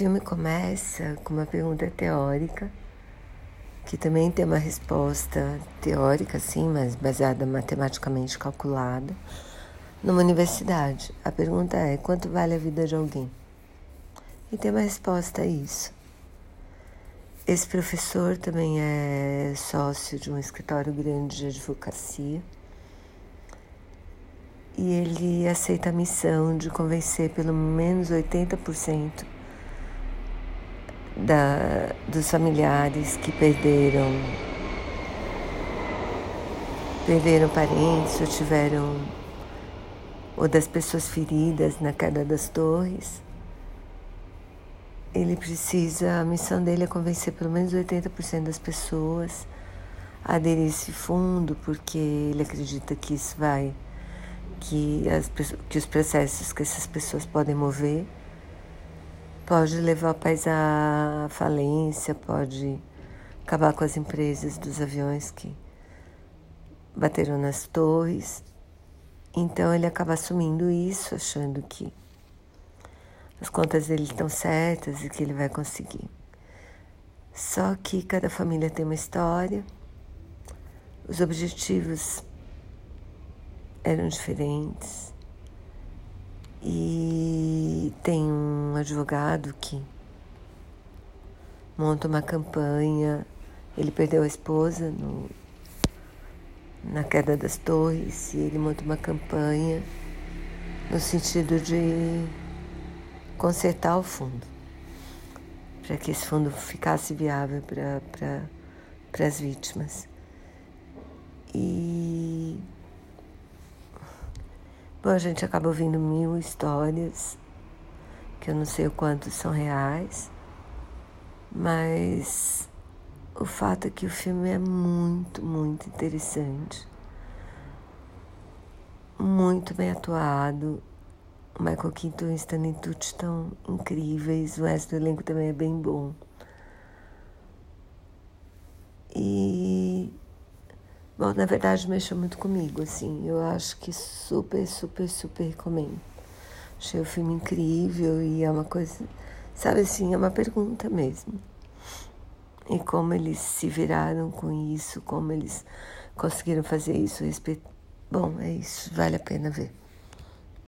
filme começa com uma pergunta teórica, que também tem uma resposta teórica, sim, mas baseada matematicamente calculada, numa universidade. A pergunta é: quanto vale a vida de alguém? E tem uma resposta a isso. Esse professor também é sócio de um escritório grande de advocacia e ele aceita a missão de convencer pelo menos 80% da, dos familiares que perderam perderam parentes ou tiveram ou das pessoas feridas na queda das torres. Ele precisa, a missão dele é convencer pelo menos 80% das pessoas a aderir a esse fundo, porque ele acredita que isso vai, que, as, que os processos que essas pessoas podem mover pode levar o país à falência, pode acabar com as empresas dos aviões que bateram nas torres. Então ele acaba assumindo isso, achando que as contas dele estão certas e que ele vai conseguir. Só que cada família tem uma história, os objetivos eram diferentes. E tem um advogado que monta uma campanha. Ele perdeu a esposa no, na queda das torres e ele monta uma campanha no sentido de consertar o fundo, para que esse fundo ficasse viável para as vítimas. E Bom, a gente acaba ouvindo mil histórias, que eu não sei o quanto são reais, mas o fato é que o filme é muito, muito interessante. Muito bem atuado. O Michael Keaton e Stanley Tucci estão incríveis. O resto do elenco também é bem bom. E Bom, na verdade mexeu muito comigo, assim. Eu acho que super, super, super recomendo. Achei o filme incrível e é uma coisa, sabe assim, é uma pergunta mesmo. E como eles se viraram com isso, como eles conseguiram fazer isso. Respeito... Bom, é isso, vale a pena ver.